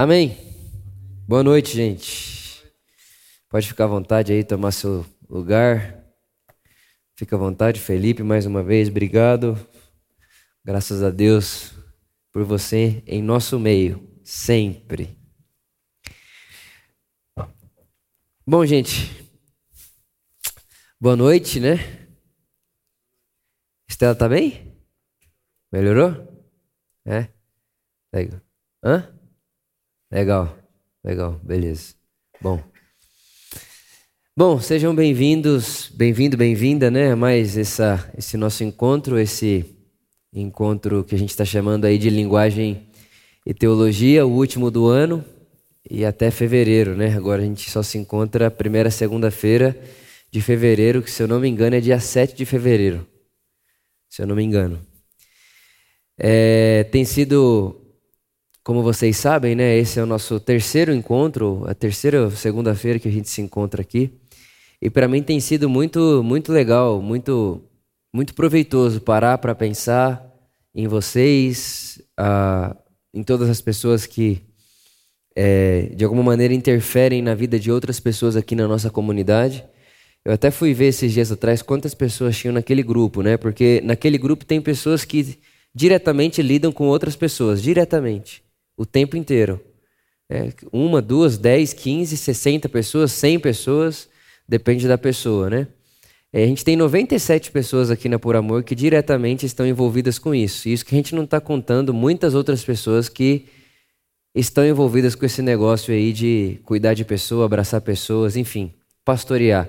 Amém. Boa noite, gente. Pode ficar à vontade aí, tomar seu lugar. Fica à vontade, Felipe, mais uma vez, obrigado. Graças a Deus por você em nosso meio, sempre. Bom, gente, boa noite, né? Estela tá bem? Melhorou? É? Legal. Hã? Legal, legal, beleza. Bom. Bom, sejam bem-vindos, bem-vindo, bem-vinda, né? Mais essa, esse nosso encontro, esse encontro que a gente está chamando aí de linguagem e teologia, o último do ano e até fevereiro, né? Agora a gente só se encontra primeira segunda-feira de fevereiro, que se eu não me engano é dia 7 de fevereiro, se eu não me engano. É, tem sido como vocês sabem, né, esse é o nosso terceiro encontro, a terceira segunda-feira que a gente se encontra aqui. E para mim tem sido muito, muito legal, muito, muito proveitoso parar para pensar em vocês, uh, em todas as pessoas que é, de alguma maneira interferem na vida de outras pessoas aqui na nossa comunidade. Eu até fui ver esses dias atrás quantas pessoas tinham naquele grupo, né? Porque naquele grupo tem pessoas que diretamente lidam com outras pessoas, diretamente o tempo inteiro. É, uma, duas, dez, quinze, sessenta pessoas, cem pessoas, depende da pessoa, né? É, a gente tem 97 pessoas aqui na Por Amor que diretamente estão envolvidas com isso. Isso que a gente não está contando muitas outras pessoas que estão envolvidas com esse negócio aí de cuidar de pessoa, abraçar pessoas, enfim, pastorear,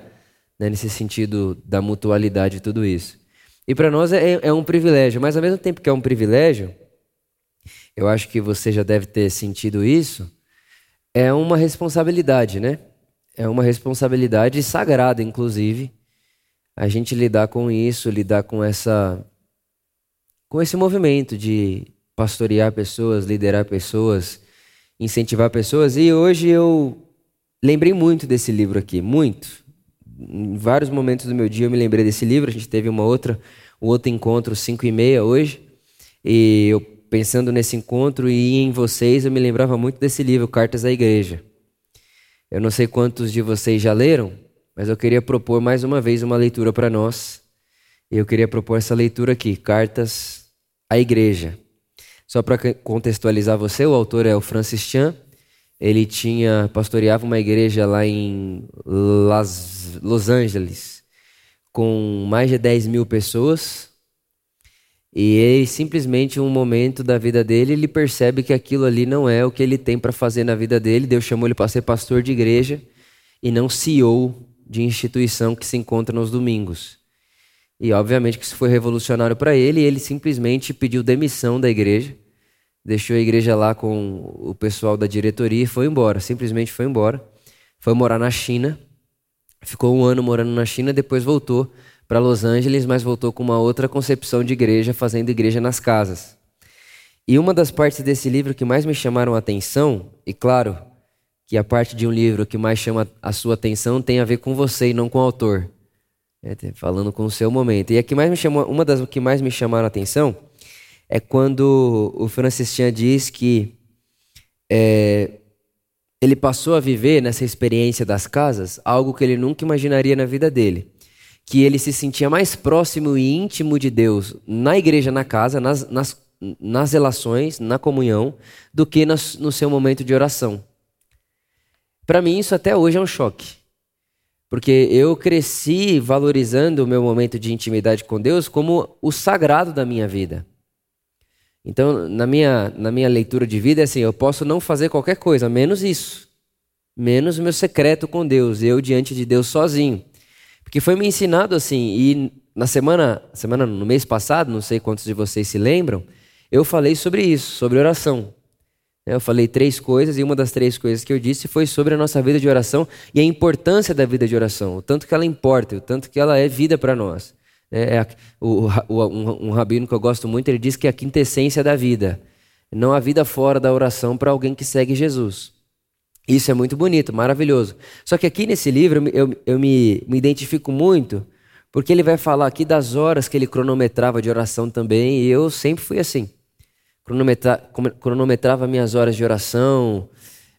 né, nesse sentido da mutualidade e tudo isso. E para nós é, é um privilégio, mas ao mesmo tempo que é um privilégio, eu acho que você já deve ter sentido isso, é uma responsabilidade, né? É uma responsabilidade sagrada, inclusive, a gente lidar com isso, lidar com essa com esse movimento de pastorear pessoas, liderar pessoas, incentivar pessoas. E hoje eu lembrei muito desse livro aqui, muito. Em vários momentos do meu dia eu me lembrei desse livro. A gente teve uma outra, um outro encontro, 5 e meia hoje. E eu pensando nesse encontro e em vocês, eu me lembrava muito desse livro, Cartas à Igreja. Eu não sei quantos de vocês já leram, mas eu queria propor mais uma vez uma leitura para nós. E eu queria propor essa leitura aqui, Cartas à Igreja. Só para contextualizar você, o autor é o Francis Chan. Ele tinha pastoreava uma igreja lá em Las, Los Angeles com mais de 10 mil pessoas. E simplesmente, um momento da vida dele, ele percebe que aquilo ali não é o que ele tem para fazer na vida dele. Deus chamou ele para ser pastor de igreja e não CEO de instituição que se encontra nos domingos. E obviamente que isso foi revolucionário para ele, e ele simplesmente pediu demissão da igreja, deixou a igreja lá com o pessoal da diretoria e foi embora, simplesmente foi embora. Foi morar na China, ficou um ano morando na China, depois voltou para Los Angeles, mas voltou com uma outra concepção de igreja, fazendo igreja nas casas. E uma das partes desse livro que mais me chamaram a atenção, e claro que a parte de um livro que mais chama a sua atenção tem a ver com você e não com o autor, é, falando com o seu momento. E a que mais me chamou, uma das que mais me chamaram a atenção é quando o Francis Chan diz que é, ele passou a viver nessa experiência das casas algo que ele nunca imaginaria na vida dele que ele se sentia mais próximo e íntimo de Deus na igreja, na casa, nas, nas, nas relações, na comunhão, do que no seu momento de oração. Para mim, isso até hoje é um choque. Porque eu cresci valorizando o meu momento de intimidade com Deus como o sagrado da minha vida. Então, na minha, na minha leitura de vida, é assim: eu posso não fazer qualquer coisa, menos isso. Menos o meu secreto com Deus, eu diante de Deus sozinho. Porque foi me ensinado assim, e na semana, semana no mês passado, não sei quantos de vocês se lembram, eu falei sobre isso, sobre oração. Eu falei três coisas e uma das três coisas que eu disse foi sobre a nossa vida de oração e a importância da vida de oração, o tanto que ela importa, o tanto que ela é vida para nós. É, é, o, o, um, um rabino que eu gosto muito, ele diz que é a quintessência da vida. Não há vida fora da oração para alguém que segue Jesus. Isso é muito bonito, maravilhoso. Só que aqui nesse livro eu, eu me, me identifico muito, porque ele vai falar aqui das horas que ele cronometrava de oração também, e eu sempre fui assim. cronometra, cronometrava minhas horas de oração.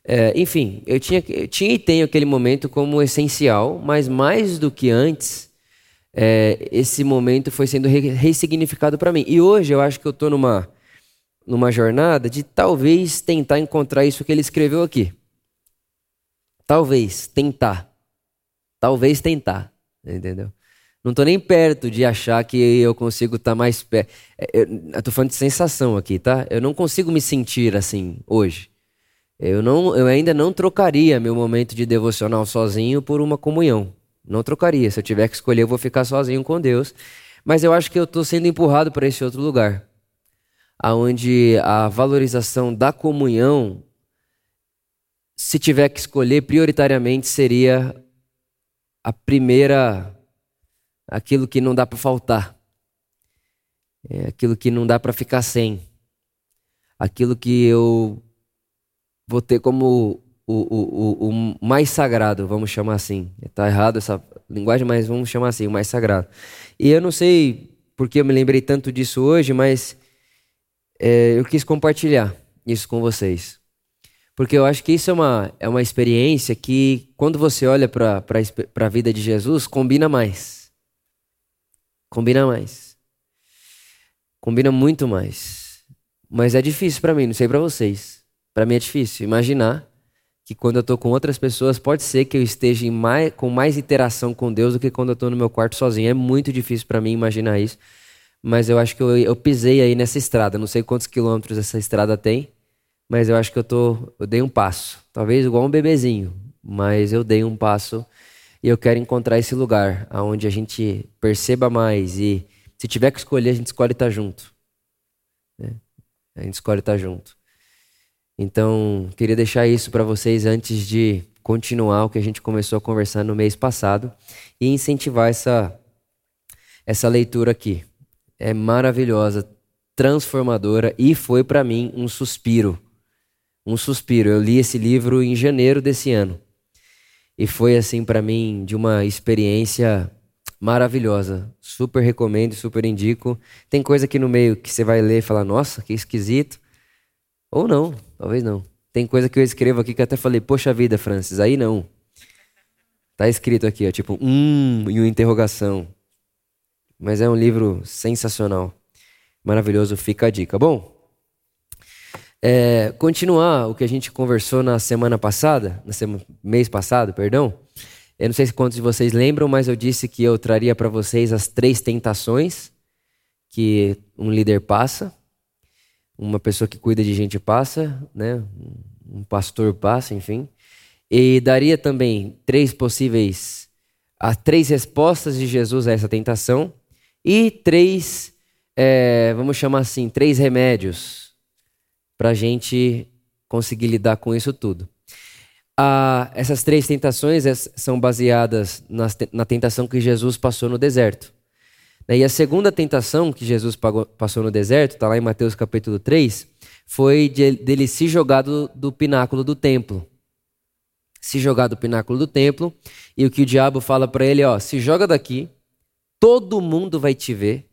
É, enfim, eu tinha, eu tinha e tenho aquele momento como essencial, mas mais do que antes, é, esse momento foi sendo re ressignificado para mim. E hoje eu acho que eu estou numa, numa jornada de talvez tentar encontrar isso que ele escreveu aqui. Talvez, tentar. Talvez tentar, entendeu? Não estou nem perto de achar que eu consigo estar tá mais perto. É, eu estou falando de sensação aqui, tá? Eu não consigo me sentir assim hoje. Eu, não, eu ainda não trocaria meu momento de devocional sozinho por uma comunhão. Não trocaria. Se eu tiver que escolher, eu vou ficar sozinho com Deus. Mas eu acho que eu estou sendo empurrado para esse outro lugar, aonde a valorização da comunhão, se tiver que escolher, prioritariamente seria a primeira, aquilo que não dá para faltar, é aquilo que não dá para ficar sem, aquilo que eu vou ter como o, o, o, o mais sagrado, vamos chamar assim. Está errado essa linguagem, mas vamos chamar assim, o mais sagrado. E eu não sei porque eu me lembrei tanto disso hoje, mas é, eu quis compartilhar isso com vocês. Porque eu acho que isso é uma, é uma experiência que, quando você olha para a vida de Jesus, combina mais. Combina mais. Combina muito mais. Mas é difícil para mim, não sei para vocês. Para mim é difícil imaginar que quando eu estou com outras pessoas, pode ser que eu esteja mais, com mais interação com Deus do que quando eu estou no meu quarto sozinho. É muito difícil para mim imaginar isso. Mas eu acho que eu, eu, pisei aí nessa estrada. Não sei quantos quilômetros essa estrada tem, mas eu acho que eu, tô, eu dei um passo. Talvez igual um bebezinho, mas eu dei um passo e eu quero encontrar esse lugar onde a gente perceba mais e se tiver que escolher, a gente escolhe estar junto. Né? A gente escolhe estar junto. Então, queria deixar isso para vocês antes de continuar o que a gente começou a conversar no mês passado e incentivar essa, essa leitura aqui. É maravilhosa, transformadora e foi para mim um suspiro. Um suspiro. Eu li esse livro em janeiro desse ano. E foi assim para mim de uma experiência maravilhosa. Super recomendo, super indico. Tem coisa aqui no meio que você vai ler e falar: "Nossa, que esquisito". Ou não, talvez não. Tem coisa que eu escrevo aqui que eu até falei, poxa vida, Francis, aí não. Tá escrito aqui, ó, tipo, hum, e uma interrogação. Mas é um livro sensacional. Maravilhoso, fica a dica. Bom, é, continuar o que a gente conversou na semana passada, no mês passado, perdão. Eu não sei se quantos de vocês lembram, mas eu disse que eu traria para vocês as três tentações que um líder passa uma pessoa que cuida de gente passa, né? um pastor passa, enfim. E daria também três possíveis, as três respostas de Jesus a essa tentação e três, é, vamos chamar assim, três remédios para a gente conseguir lidar com isso tudo. Ah, essas três tentações são baseadas na tentação que Jesus passou no deserto. E a segunda tentação que Jesus passou no deserto, está lá em Mateus capítulo 3, foi de, dele se jogar do, do pináculo do templo. Se jogar do pináculo do templo, e o que o diabo fala para ele, ó, se joga daqui, todo mundo vai te ver,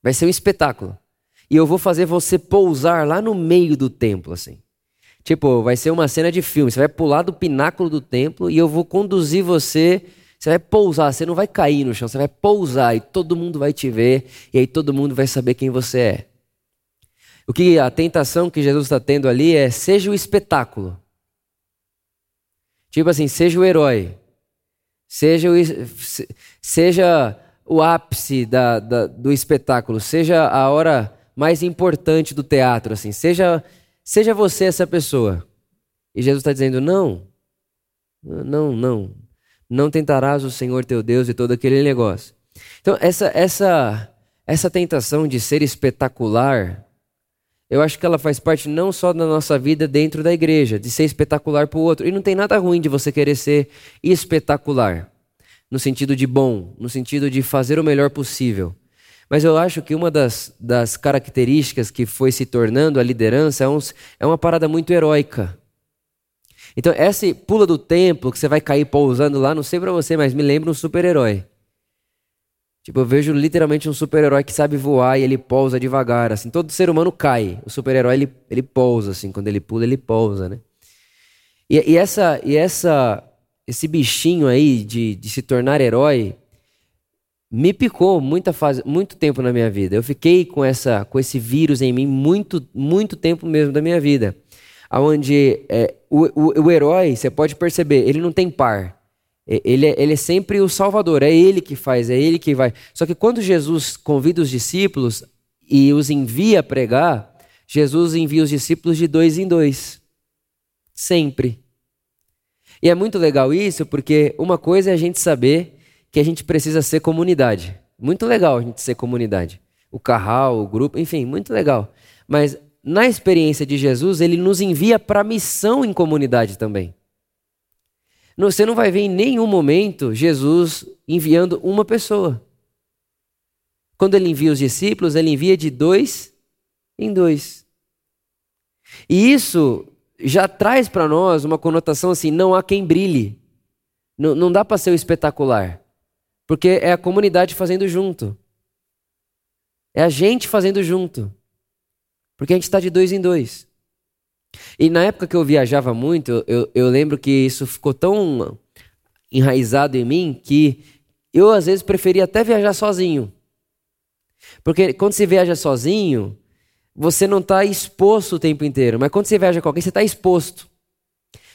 vai ser um espetáculo. E eu vou fazer você pousar lá no meio do templo, assim. Tipo, vai ser uma cena de filme, você vai pular do pináculo do templo e eu vou conduzir você você vai pousar, você não vai cair no chão, você vai pousar e todo mundo vai te ver e aí todo mundo vai saber quem você é. O que a tentação que Jesus está tendo ali é seja o espetáculo. Tipo assim, seja o herói. Seja o, seja o ápice da, da, do espetáculo. Seja a hora mais importante do teatro. assim. Seja, seja você essa pessoa. E Jesus está dizendo: não, não, não não tentarás o Senhor teu Deus e todo aquele negócio. Então, essa, essa, essa tentação de ser espetacular, eu acho que ela faz parte não só da nossa vida dentro da igreja, de ser espetacular para o outro. E não tem nada ruim de você querer ser espetacular, no sentido de bom, no sentido de fazer o melhor possível. Mas eu acho que uma das, das características que foi se tornando a liderança é, um, é uma parada muito heróica. Então, esse pula do templo que você vai cair pousando lá, não sei para você, mas me lembra um super-herói. Tipo, eu vejo literalmente um super-herói que sabe voar e ele pousa devagar, assim. Todo ser humano cai. O super-herói, ele, ele pousa, assim. Quando ele pula, ele pousa, né? E, e, essa, e essa, esse bichinho aí de, de se tornar herói me picou muita fase, muito tempo na minha vida. Eu fiquei com, essa, com esse vírus em mim muito, muito tempo mesmo da minha vida. Onde é, o, o, o herói, você pode perceber, ele não tem par. Ele é, ele é sempre o Salvador, é ele que faz, é ele que vai. Só que quando Jesus convida os discípulos e os envia a pregar, Jesus envia os discípulos de dois em dois. Sempre. E é muito legal isso, porque uma coisa é a gente saber que a gente precisa ser comunidade. Muito legal a gente ser comunidade. O carral, o grupo, enfim, muito legal. Mas na experiência de Jesus, ele nos envia para missão em comunidade também. Você não vai ver em nenhum momento Jesus enviando uma pessoa. Quando ele envia os discípulos, ele envia de dois em dois. E isso já traz para nós uma conotação assim: não há quem brilhe. Não, não dá para ser o espetacular. Porque é a comunidade fazendo junto. É a gente fazendo junto. Porque a gente está de dois em dois. E na época que eu viajava muito, eu, eu lembro que isso ficou tão enraizado em mim que eu às vezes preferia até viajar sozinho. Porque quando você viaja sozinho, você não está exposto o tempo inteiro. Mas quando você viaja com alguém, você está exposto.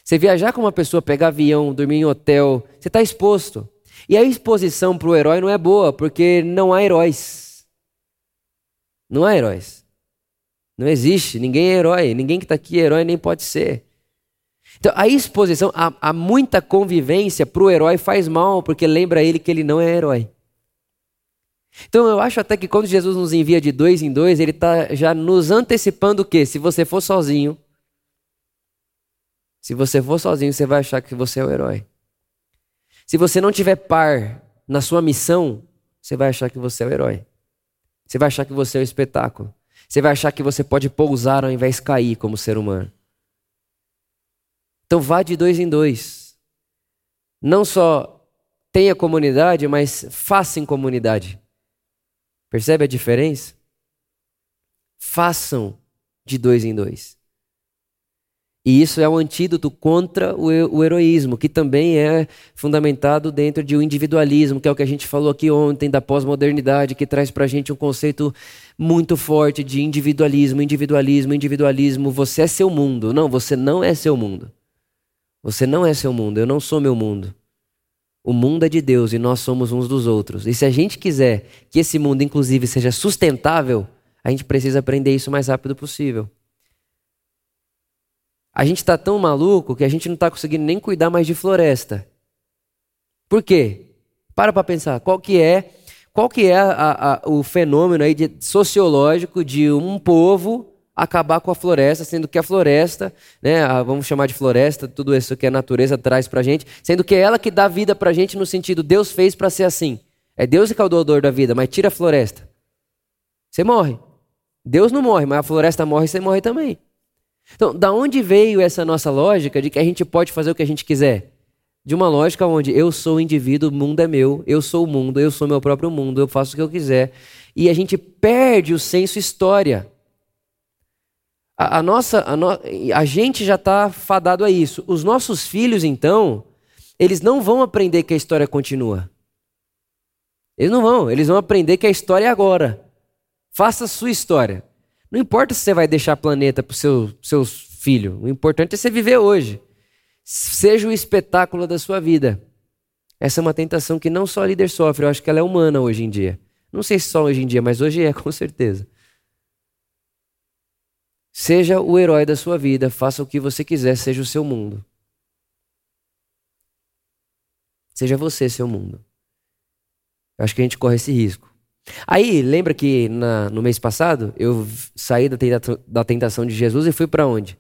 Você viajar com uma pessoa, pegar avião, dormir em hotel, você está exposto. E a exposição para o herói não é boa, porque não há heróis. Não há heróis. Não existe, ninguém é herói, ninguém que está aqui é herói nem pode ser. Então, a exposição, há, há muita convivência para o herói faz mal, porque lembra ele que ele não é herói. Então, eu acho até que quando Jesus nos envia de dois em dois, ele está já nos antecipando o quê? Se você for sozinho, se você for sozinho, você vai achar que você é o herói. Se você não tiver par na sua missão, você vai achar que você é o herói. Você vai achar que você é o espetáculo. Você vai achar que você pode pousar ao invés de cair como ser humano. Então vá de dois em dois. Não só tenha comunidade, mas faça em comunidade. Percebe a diferença? Façam de dois em dois. E isso é o um antídoto contra o, heroísmo, que também é fundamentado dentro de um individualismo, que é o que a gente falou aqui ontem, da pós-modernidade, que traz para a gente um conceito muito forte de individualismo, individualismo, individualismo. Você é seu mundo. Não, você não é seu mundo. Você não é seu mundo, eu não sou meu mundo. O mundo é de Deus e nós somos uns dos outros. E se a gente quiser que esse mundo, inclusive, seja sustentável, a gente precisa aprender isso o mais rápido possível. A gente está tão maluco que a gente não está conseguindo nem cuidar mais de floresta. Por quê? Para para pensar. Qual que é, qual que é a, a, o fenômeno aí de, sociológico de um povo acabar com a floresta, sendo que a floresta, né, a, vamos chamar de floresta, tudo isso que a natureza traz para gente, sendo que é ela que dá vida para gente no sentido Deus fez para ser assim. É Deus que é o doador da vida, mas tira a floresta, você morre. Deus não morre, mas a floresta morre, você morre também. Então, da onde veio essa nossa lógica de que a gente pode fazer o que a gente quiser? De uma lógica onde eu sou o indivíduo, o mundo é meu, eu sou o mundo, eu sou meu próprio mundo, eu faço o que eu quiser. E a gente perde o senso história. A, a nossa, a, no, a gente já está fadado a isso. Os nossos filhos, então, eles não vão aprender que a história continua. Eles não vão, eles vão aprender que a história é agora. Faça a sua história. Não importa se você vai deixar planeta para seu, seus filhos, o importante é você viver hoje. Seja o espetáculo da sua vida. Essa é uma tentação que não só líder sofre, eu acho que ela é humana hoje em dia. Não sei se só hoje em dia, mas hoje é, com certeza. Seja o herói da sua vida, faça o que você quiser, seja o seu mundo. Seja você seu mundo. Eu acho que a gente corre esse risco. Aí, lembra que na, no mês passado eu saí da, tenta, da tentação de Jesus e fui para onde?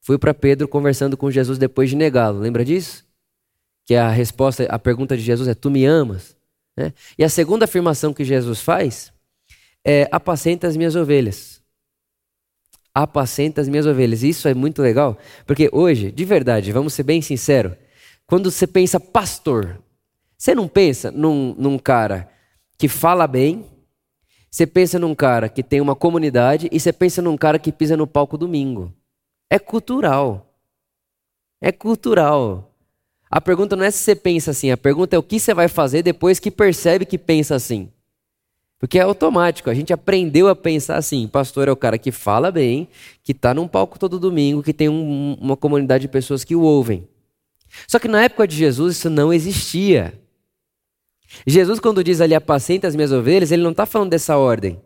Fui para Pedro conversando com Jesus depois de negá-lo. Lembra disso? Que a resposta, a pergunta de Jesus é: Tu me amas? Né? E a segunda afirmação que Jesus faz é: Apacenta as minhas ovelhas. Apacenta as minhas ovelhas. Isso é muito legal, porque hoje, de verdade, vamos ser bem sinceros, quando você pensa pastor, você não pensa num, num cara que fala bem, você pensa num cara que tem uma comunidade e você pensa num cara que pisa no palco domingo. É cultural. É cultural. A pergunta não é se você pensa assim, a pergunta é o que você vai fazer depois que percebe que pensa assim. Porque é automático, a gente aprendeu a pensar assim. Pastor é o cara que fala bem, que está num palco todo domingo, que tem um, uma comunidade de pessoas que o ouvem. Só que na época de Jesus isso não existia. Jesus, quando diz ali apacenta as minhas ovelhas, ele não está falando dessa ordem.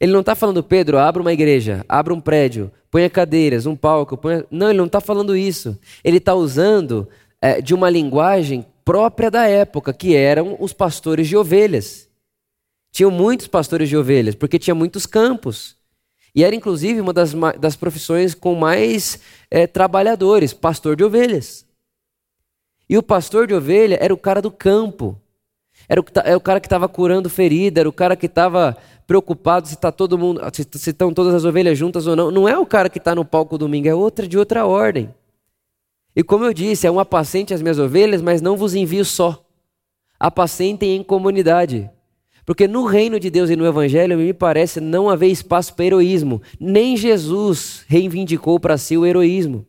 Ele não está falando, Pedro, abra uma igreja, abra um prédio, ponha cadeiras, um palco. Ponha... Não, ele não está falando isso. Ele está usando é, de uma linguagem própria da época, que eram os pastores de ovelhas. Tinham muitos pastores de ovelhas, porque tinha muitos campos. E era inclusive uma das, das profissões com mais é, trabalhadores, pastor de ovelhas. E o pastor de ovelha era o cara do campo. Era o, era o cara que estava curando ferida, era o cara que estava preocupado se está todo mundo, se, estão todas as ovelhas juntas ou não. Não é o cara que está no palco domingo, é outra de outra ordem. E como eu disse, é um apacente as minhas ovelhas, mas não vos envio só. Apacentem em comunidade. Porque no reino de Deus e no Evangelho, me parece não haver espaço para heroísmo. Nem Jesus reivindicou para si o heroísmo.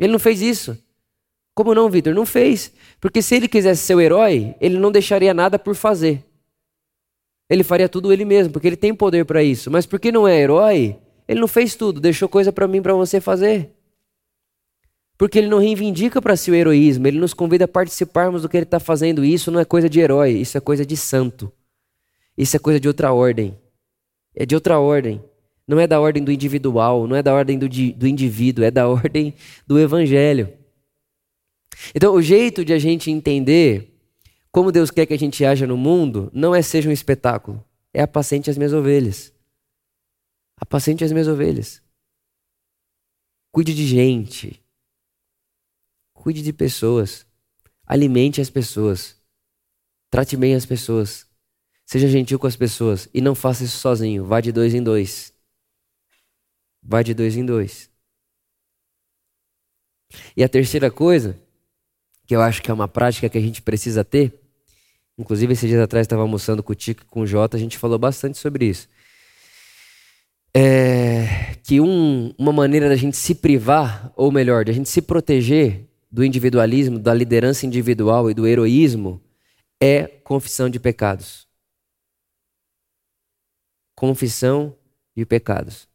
Ele não fez isso. Como não, Vitor? Não fez. Porque se ele quisesse ser o herói, ele não deixaria nada por fazer. Ele faria tudo ele mesmo, porque ele tem poder para isso. Mas porque não é herói, ele não fez tudo, deixou coisa para mim, para você fazer. Porque ele não reivindica para si o heroísmo, ele nos convida a participarmos do que ele está fazendo. Isso não é coisa de herói, isso é coisa de santo. Isso é coisa de outra ordem. É de outra ordem. Não é da ordem do individual, não é da ordem do, do indivíduo, é da ordem do evangelho. Então, o jeito de a gente entender como Deus quer que a gente haja no mundo não é seja um espetáculo, é apacente as minhas ovelhas. Apacente as minhas ovelhas. Cuide de gente. Cuide de pessoas. Alimente as pessoas. Trate bem as pessoas. Seja gentil com as pessoas. E não faça isso sozinho. Vá de dois em dois. Vá de dois em dois. E a terceira coisa, que eu acho que é uma prática que a gente precisa ter, inclusive esses dias atrás estava almoçando com o Tico e com o Jota, a gente falou bastante sobre isso. É que um, uma maneira da gente se privar, ou melhor, da gente se proteger do individualismo, da liderança individual e do heroísmo é confissão de pecados. Confissão de pecados.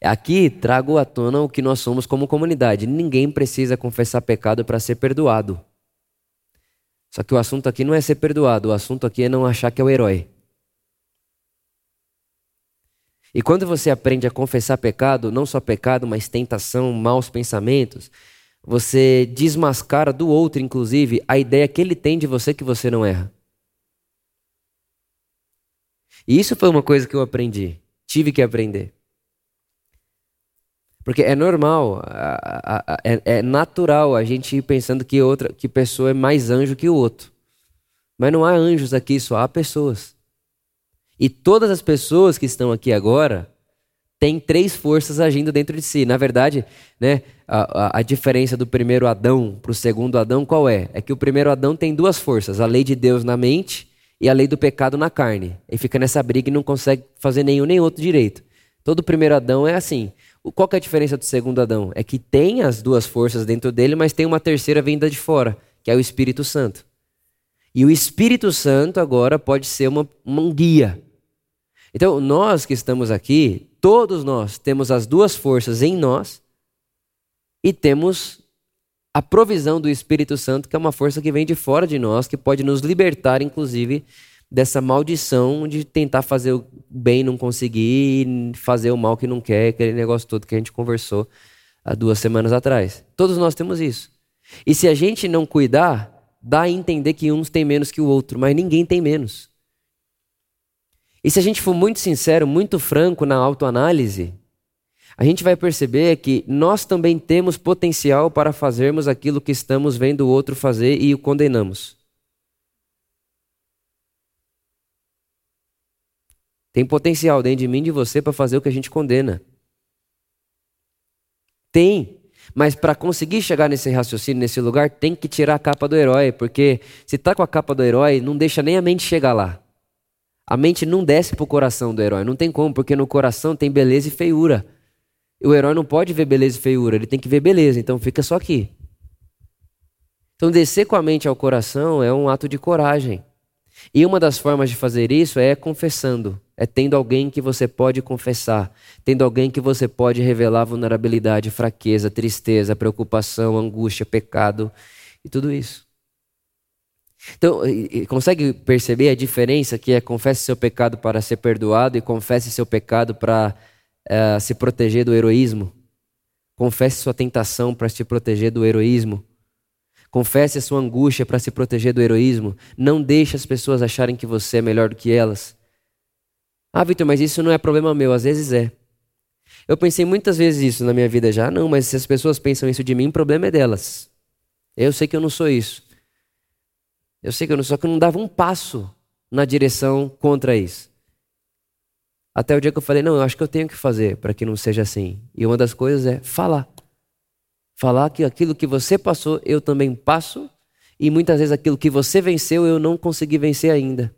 Aqui trago à tona o que nós somos como comunidade. Ninguém precisa confessar pecado para ser perdoado. Só que o assunto aqui não é ser perdoado, o assunto aqui é não achar que é o herói. E quando você aprende a confessar pecado, não só pecado, mas tentação, maus pensamentos, você desmascara do outro, inclusive, a ideia que ele tem de você que você não erra. E isso foi uma coisa que eu aprendi. Tive que aprender. Porque é normal, é, é natural a gente ir pensando que outra, que pessoa é mais anjo que o outro. Mas não há anjos aqui, só há pessoas. E todas as pessoas que estão aqui agora tem três forças agindo dentro de si. Na verdade, né, a, a, a diferença do primeiro Adão para o segundo Adão qual é? É que o primeiro Adão tem duas forças: a lei de Deus na mente e a lei do pecado na carne. E fica nessa briga e não consegue fazer nenhum nem outro direito. Todo primeiro Adão é assim. Qual é a diferença do segundo Adão? É que tem as duas forças dentro dele, mas tem uma terceira vinda de fora, que é o Espírito Santo. E o Espírito Santo agora pode ser uma, um guia. Então, nós que estamos aqui, Todos nós temos as duas forças em nós e temos a provisão do Espírito Santo, que é uma força que vem de fora de nós, que pode nos libertar, inclusive, dessa maldição de tentar fazer o bem e não conseguir, fazer o mal que não quer, aquele negócio todo que a gente conversou há duas semanas atrás. Todos nós temos isso. E se a gente não cuidar, dá a entender que uns têm menos que o outro, mas ninguém tem menos. E se a gente for muito sincero, muito franco na autoanálise, a gente vai perceber que nós também temos potencial para fazermos aquilo que estamos vendo o outro fazer e o condenamos. Tem potencial dentro de mim e de você para fazer o que a gente condena. Tem. Mas para conseguir chegar nesse raciocínio, nesse lugar, tem que tirar a capa do herói, porque se tá com a capa do herói, não deixa nem a mente chegar lá. A mente não desce pro coração do herói, não tem como, porque no coração tem beleza e feiura. O herói não pode ver beleza e feiura, ele tem que ver beleza, então fica só aqui. Então descer com a mente ao coração é um ato de coragem. E uma das formas de fazer isso é confessando, é tendo alguém que você pode confessar, tendo alguém que você pode revelar vulnerabilidade, fraqueza, tristeza, preocupação, angústia, pecado e tudo isso. Então, consegue perceber a diferença que é confesse seu pecado para ser perdoado e confesse seu pecado para uh, se proteger do heroísmo? Confesse sua tentação para se proteger do heroísmo. Confesse a sua angústia para se proteger do heroísmo. Não deixe as pessoas acharem que você é melhor do que elas. Ah, Vitor, mas isso não é problema meu. Às vezes é. Eu pensei muitas vezes isso na minha vida já. Não, mas se as pessoas pensam isso de mim, o problema é delas. Eu sei que eu não sou isso. Eu sei que eu não sou, que eu não dava um passo na direção contra isso. Até o dia que eu falei, não, eu acho que eu tenho que fazer para que não seja assim. E uma das coisas é falar. Falar que aquilo que você passou, eu também passo, e muitas vezes aquilo que você venceu, eu não consegui vencer ainda.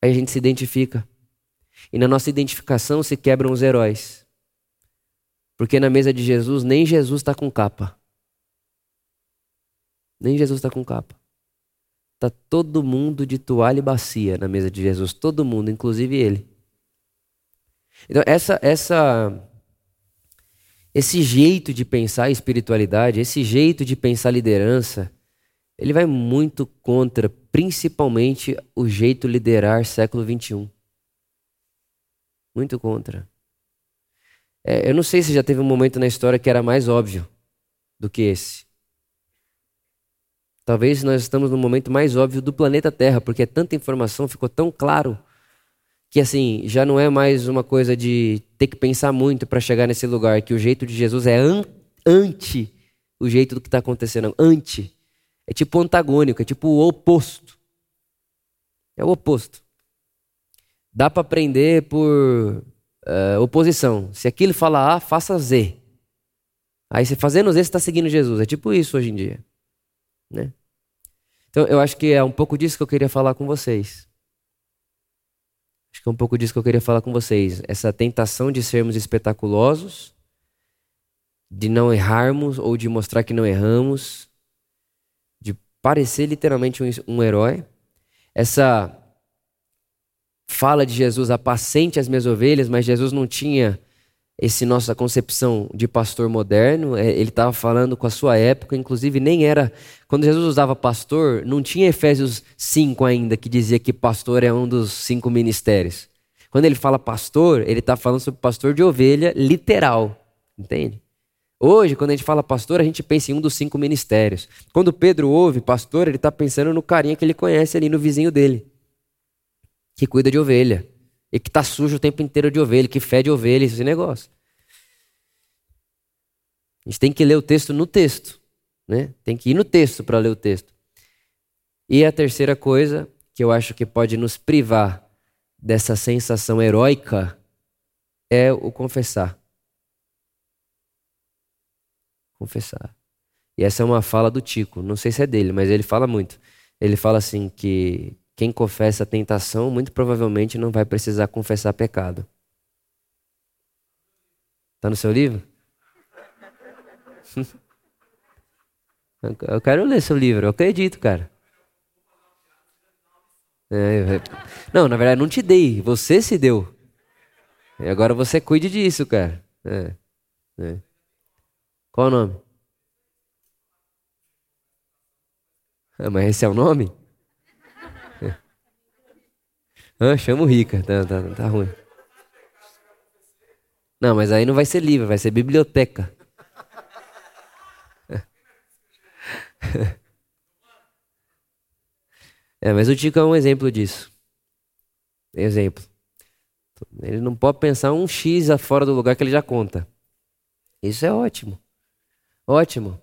Aí a gente se identifica. E na nossa identificação se quebram os heróis. Porque na mesa de Jesus, nem Jesus está com capa. Nem Jesus está com capa. Está todo mundo de toalha e bacia na mesa de Jesus. Todo mundo, inclusive ele. Então, essa, essa esse jeito de pensar espiritualidade, esse jeito de pensar liderança, ele vai muito contra, principalmente, o jeito de liderar século XXI. Muito contra. É, eu não sei se já teve um momento na história que era mais óbvio do que esse. Talvez nós estamos no momento mais óbvio do planeta Terra, porque tanta informação, ficou tão claro que assim, já não é mais uma coisa de ter que pensar muito para chegar nesse lugar, que o jeito de Jesus é an anti o jeito do que está acontecendo, anti. É tipo antagônico, é tipo o oposto. É o oposto. Dá para aprender por uh, oposição. Se aquilo fala A, faça Z. Aí você fazendo Z, você está seguindo Jesus. É tipo isso hoje em dia. Né? Então eu acho que é um pouco disso que eu queria falar com vocês. É um pouco disso que eu queria falar com vocês. Essa tentação de sermos espetaculosos, de não errarmos ou de mostrar que não erramos, de parecer literalmente um, um herói. Essa fala de Jesus, apacente as minhas ovelhas, mas Jesus não tinha esse nossa concepção de pastor moderno, é, ele estava falando com a sua época, inclusive nem era. Quando Jesus usava pastor, não tinha Efésios 5 ainda, que dizia que pastor é um dos cinco ministérios. Quando ele fala pastor, ele está falando sobre pastor de ovelha literal, entende? Hoje, quando a gente fala pastor, a gente pensa em um dos cinco ministérios. Quando Pedro ouve pastor, ele está pensando no carinha que ele conhece ali, no vizinho dele, que cuida de ovelha. E que está sujo o tempo inteiro de ovelha, que fede ovelha, esse negócio. A gente tem que ler o texto no texto. Né? Tem que ir no texto para ler o texto. E a terceira coisa que eu acho que pode nos privar dessa sensação heróica é o confessar. Confessar. E essa é uma fala do Tico, não sei se é dele, mas ele fala muito. Ele fala assim que quem confessa a tentação, muito provavelmente não vai precisar confessar pecado. Está no seu livro? Eu quero ler seu livro, eu acredito, cara. É, não, na verdade, não te dei, você se deu. E agora você cuide disso, cara. É, é. Qual o nome? Ah, mas esse é o nome? Ah, chamo Rica. Tá, tá, tá ruim. Não, mas aí não vai ser livro, vai ser biblioteca. É, mas o Tico é um exemplo disso. Exemplo. Ele não pode pensar um X fora do lugar que ele já conta. Isso é ótimo. Ótimo.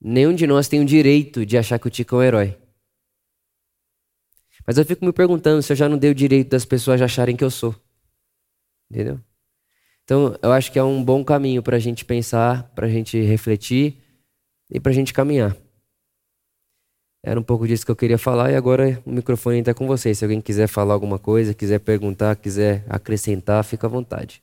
Nenhum de nós tem o direito de achar que o Tico é um herói. Mas eu fico me perguntando se eu já não dei o direito das pessoas acharem que eu sou. Entendeu? Então, eu acho que é um bom caminho para a gente pensar, para a gente refletir e para a gente caminhar. Era um pouco disso que eu queria falar e agora o microfone está com vocês. Se alguém quiser falar alguma coisa, quiser perguntar, quiser acrescentar, fica à vontade.